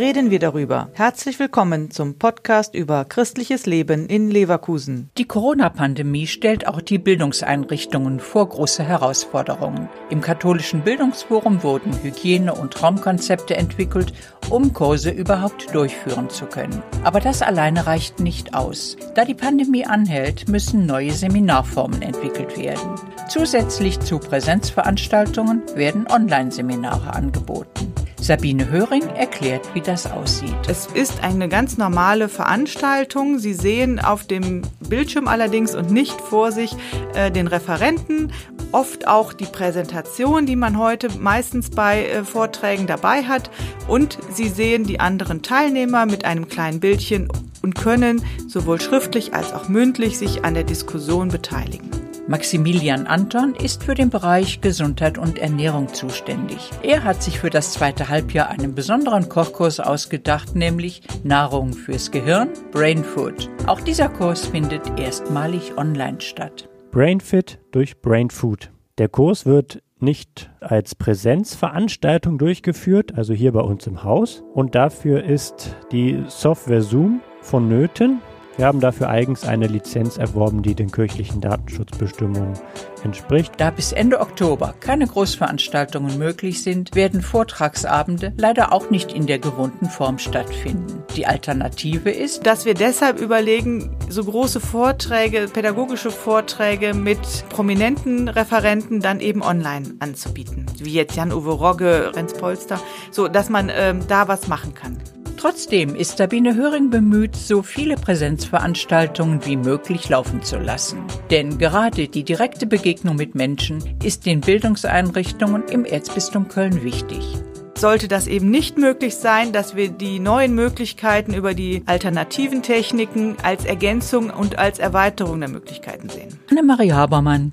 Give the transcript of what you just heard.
reden wir darüber. Herzlich willkommen zum Podcast über christliches Leben in Leverkusen. Die Corona-Pandemie stellt auch die Bildungseinrichtungen vor große Herausforderungen. Im katholischen Bildungsforum wurden Hygiene- und Raumkonzepte entwickelt, um Kurse überhaupt durchführen zu können. Aber das alleine reicht nicht aus. Da die Pandemie anhält, müssen neue Seminarformen entwickelt werden. Zusätzlich zu Präsenzveranstaltungen werden Online-Seminare angeboten. Sabine Höring erklärt, wie das aussieht. Es ist eine ganz normale Veranstaltung. Sie sehen auf dem Bildschirm allerdings und nicht vor sich äh, den Referenten, oft auch die Präsentation, die man heute meistens bei äh, Vorträgen dabei hat. Und Sie sehen die anderen Teilnehmer mit einem kleinen Bildchen und können sowohl schriftlich als auch mündlich sich an der Diskussion beteiligen. Maximilian Anton ist für den Bereich Gesundheit und Ernährung zuständig. Er hat sich für das zweite Halbjahr einen besonderen Kochkurs ausgedacht, nämlich Nahrung fürs Gehirn, Brain Food. Auch dieser Kurs findet erstmalig online statt. Brainfit durch Brain Food. Der Kurs wird nicht als Präsenzveranstaltung durchgeführt, also hier bei uns im Haus. Und dafür ist die Software Zoom vonnöten. Wir haben dafür eigens eine Lizenz erworben, die den kirchlichen Datenschutzbestimmungen entspricht. Da bis Ende Oktober keine Großveranstaltungen möglich sind, werden Vortragsabende leider auch nicht in der gewohnten Form stattfinden. Die Alternative ist, dass wir deshalb überlegen, so große Vorträge, pädagogische Vorträge mit prominenten Referenten dann eben online anzubieten. Wie jetzt Jan-Uwe Rogge, Renz Polster, so dass man ähm, da was machen kann. Trotzdem ist Sabine Höring bemüht, so viele Präsenzveranstaltungen wie möglich laufen zu lassen. Denn gerade die direkte Begegnung mit Menschen ist den Bildungseinrichtungen im Erzbistum Köln wichtig sollte das eben nicht möglich sein, dass wir die neuen Möglichkeiten über die alternativen Techniken als Ergänzung und als Erweiterung der Möglichkeiten sehen. Annemarie Habermann